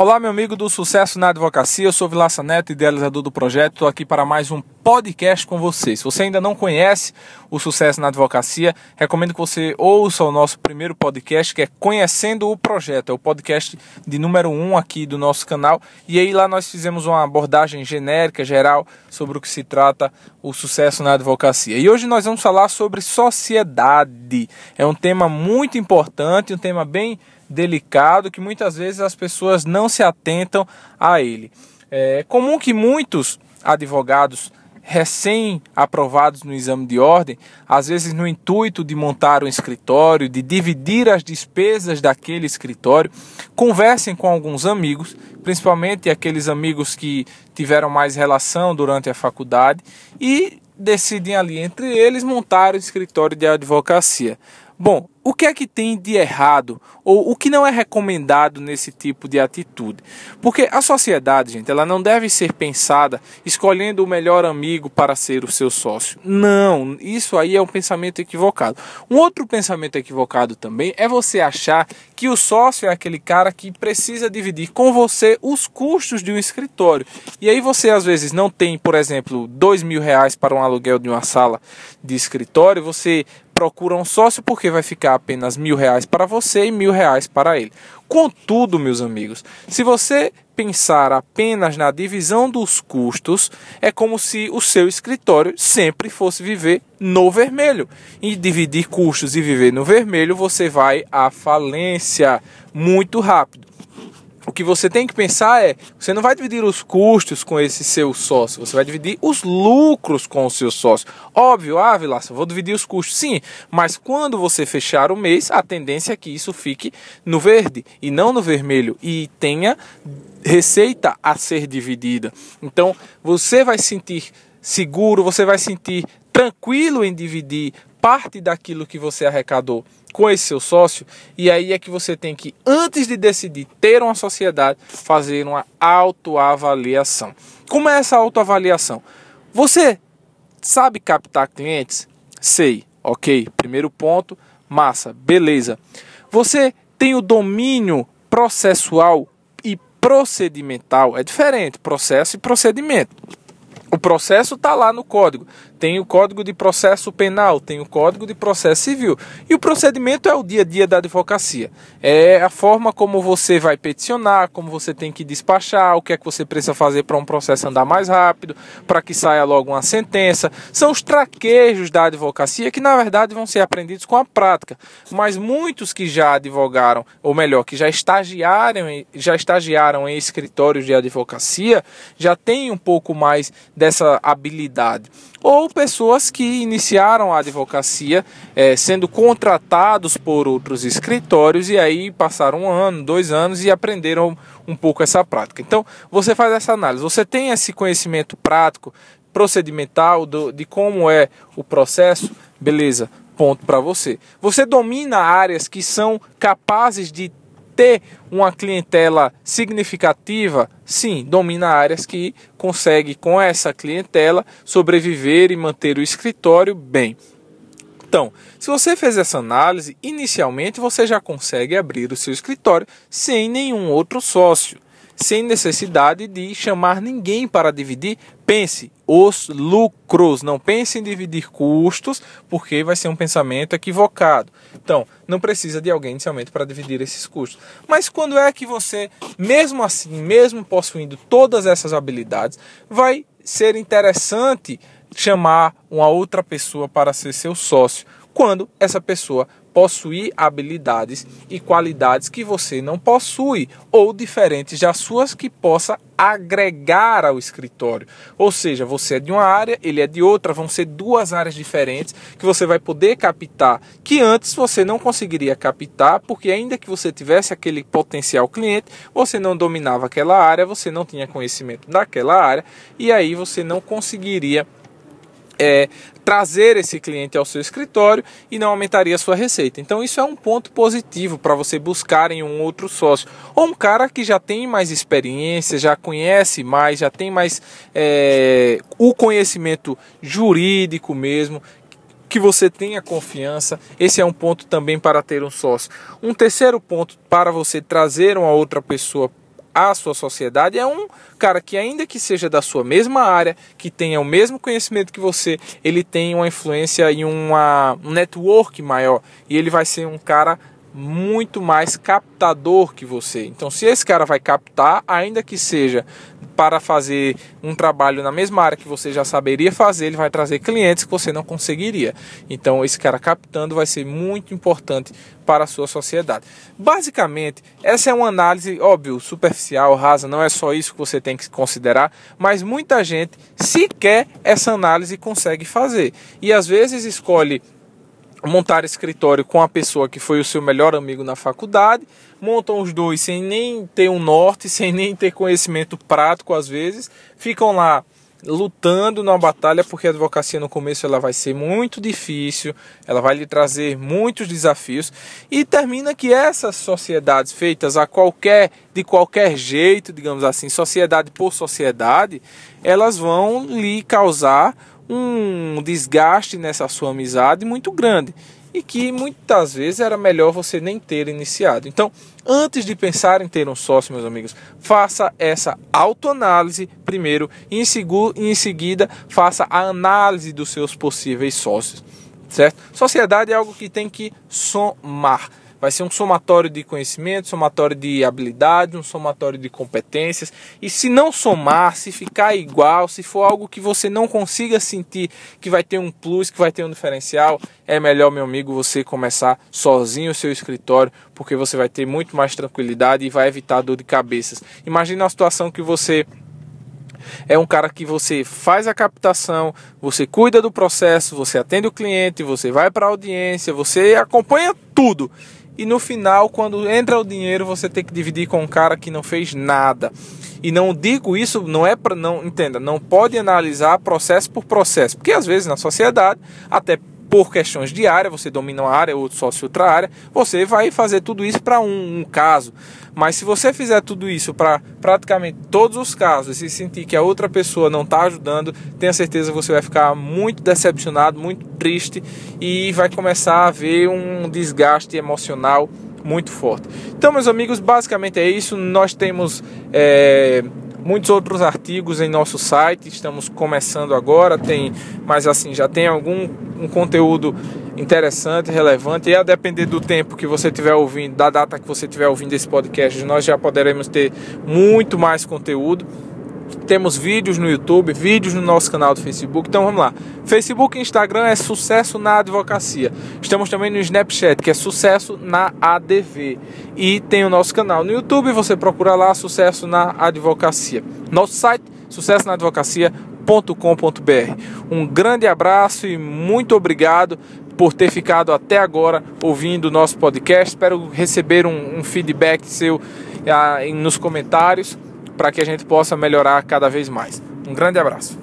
Olá, meu amigo do Sucesso na Advocacia. Eu sou Vilaça Neto, idealizador do projeto. Estou aqui para mais um podcast com você. Se você ainda não conhece o Sucesso na Advocacia, recomendo que você ouça o nosso primeiro podcast, que é Conhecendo o Projeto. É o podcast de número um aqui do nosso canal. E aí lá nós fizemos uma abordagem genérica, geral, sobre o que se trata o sucesso na advocacia. E hoje nós vamos falar sobre sociedade. É um tema muito importante, um tema bem delicado que muitas vezes as pessoas não se atentam a ele. É comum que muitos advogados recém-aprovados no exame de ordem, às vezes no intuito de montar um escritório, de dividir as despesas daquele escritório, conversem com alguns amigos, principalmente aqueles amigos que tiveram mais relação durante a faculdade, e decidem ali entre eles montar o escritório de advocacia. Bom, o que é que tem de errado ou o que não é recomendado nesse tipo de atitude? Porque a sociedade, gente, ela não deve ser pensada escolhendo o melhor amigo para ser o seu sócio. Não, isso aí é um pensamento equivocado. Um outro pensamento equivocado também é você achar que o sócio é aquele cara que precisa dividir com você os custos de um escritório. E aí você às vezes não tem, por exemplo, dois mil reais para um aluguel de uma sala de escritório, você procura um sócio porque vai ficar apenas mil reais para você e mil reais para ele. Contudo, meus amigos, se você pensar apenas na divisão dos custos, é como se o seu escritório sempre fosse viver no vermelho. E dividir custos e viver no vermelho, você vai à falência muito rápido o que você tem que pensar é: você não vai dividir os custos com esse seu sócio, você vai dividir os lucros com o seu sócio. Óbvio, ah, Vilaça, vou dividir os custos, sim, mas quando você fechar o mês, a tendência é que isso fique no verde e não no vermelho e tenha receita a ser dividida. Então, você vai sentir seguro, você vai sentir tranquilo em dividir parte daquilo que você arrecadou com esse seu sócio, e aí é que você tem que, antes de decidir ter uma sociedade, fazer uma autoavaliação. Como é essa autoavaliação? Você sabe captar clientes? Sei, ok. Primeiro ponto, massa, beleza. Você tem o domínio processual e procedimental. É diferente, processo e procedimento. O processo está lá no código. Tem o código de processo penal, tem o código de processo civil. E o procedimento é o dia a dia da advocacia. É a forma como você vai peticionar, como você tem que despachar, o que é que você precisa fazer para um processo andar mais rápido, para que saia logo uma sentença. São os traquejos da advocacia que, na verdade, vão ser aprendidos com a prática. Mas muitos que já advogaram, ou melhor, que já estagiaram, já estagiaram em escritórios de advocacia, já têm um pouco mais dessa habilidade. Ou pessoas que iniciaram a advocacia é, sendo contratados por outros escritórios e aí passaram um ano, dois anos e aprenderam um pouco essa prática. Então você faz essa análise, você tem esse conhecimento prático, procedimental do, de como é o processo, beleza? Ponto para você. Você domina áreas que são capazes de ter uma clientela significativa, sim, domina áreas que consegue com essa clientela sobreviver e manter o escritório bem. Então, se você fez essa análise, inicialmente você já consegue abrir o seu escritório sem nenhum outro sócio sem necessidade de chamar ninguém para dividir. Pense os lucros, não pense em dividir custos, porque vai ser um pensamento equivocado. Então, não precisa de alguém inicialmente para dividir esses custos. Mas quando é que você, mesmo assim, mesmo possuindo todas essas habilidades, vai ser interessante chamar uma outra pessoa para ser seu sócio? Quando essa pessoa possuir habilidades e qualidades que você não possui ou diferentes das suas que possa agregar ao escritório. Ou seja, você é de uma área, ele é de outra, vão ser duas áreas diferentes que você vai poder captar que antes você não conseguiria captar, porque ainda que você tivesse aquele potencial cliente, você não dominava aquela área, você não tinha conhecimento daquela área e aí você não conseguiria é, trazer esse cliente ao seu escritório e não aumentaria a sua receita. Então isso é um ponto positivo para você buscar em um outro sócio ou um cara que já tem mais experiência, já conhece mais, já tem mais é, o conhecimento jurídico mesmo, que você tenha confiança. Esse é um ponto também para ter um sócio. Um terceiro ponto para você trazer uma outra pessoa à sua sociedade é um cara que, ainda que seja da sua mesma área, que tenha o mesmo conhecimento que você, ele tem uma influência e uma, um network maior. E ele vai ser um cara muito mais captador que você. Então, se esse cara vai captar, ainda que seja para fazer um trabalho na mesma área que você já saberia fazer, ele vai trazer clientes que você não conseguiria. Então, esse cara captando vai ser muito importante para a sua sociedade. Basicamente, essa é uma análise, óbvio, superficial, rasa, não é só isso que você tem que considerar, mas muita gente sequer essa análise consegue fazer. E às vezes escolhe montar escritório com a pessoa que foi o seu melhor amigo na faculdade, montam os dois sem nem ter um norte, sem nem ter conhecimento prático às vezes, ficam lá lutando na batalha porque a advocacia no começo ela vai ser muito difícil, ela vai lhe trazer muitos desafios e termina que essas sociedades feitas a qualquer de qualquer jeito, digamos assim, sociedade por sociedade, elas vão lhe causar um desgaste nessa sua amizade muito grande e que muitas vezes era melhor você nem ter iniciado. Então, antes de pensar em ter um sócio, meus amigos, faça essa autoanálise primeiro e em seguida faça a análise dos seus possíveis sócios, certo? Sociedade é algo que tem que somar. Vai ser um somatório de conhecimento, somatório de habilidade, um somatório de competências. E se não somar, se ficar igual, se for algo que você não consiga sentir que vai ter um plus, que vai ter um diferencial, é melhor, meu amigo, você começar sozinho o seu escritório, porque você vai ter muito mais tranquilidade e vai evitar dor de cabeças. Imagina a situação que você é um cara que você faz a captação, você cuida do processo, você atende o cliente, você vai para a audiência, você acompanha tudo e no final, quando entra o dinheiro, você tem que dividir com um cara que não fez nada. E não digo isso, não é para não entenda, não pode analisar processo por processo, porque às vezes na sociedade, até por questões de área, você domina uma área, outro sócio outra área, você vai fazer tudo isso para um, um, caso. Mas se você fizer tudo isso para praticamente todos os casos e se sentir que a outra pessoa não está ajudando, tenha certeza que você vai ficar muito decepcionado, muito triste e vai começar a ver um desgaste emocional muito forte. Então, meus amigos, basicamente é isso. Nós temos. É muitos outros artigos em nosso site. Estamos começando agora, tem, mas assim já tem algum um conteúdo interessante, relevante. E a depender do tempo que você estiver ouvindo, da data que você estiver ouvindo esse podcast, nós já poderemos ter muito mais conteúdo. Temos vídeos no YouTube, vídeos no nosso canal do Facebook. Então vamos lá. Facebook e Instagram é sucesso na advocacia. Estamos também no Snapchat, que é sucesso na ADV. E tem o nosso canal no YouTube, você procura lá sucesso na advocacia. Nosso site sucesso na advocacia.com.br. Um grande abraço e muito obrigado por ter ficado até agora ouvindo o nosso podcast. Espero receber um, um feedback seu ah, nos comentários para que a gente possa melhorar cada vez mais. Um grande abraço.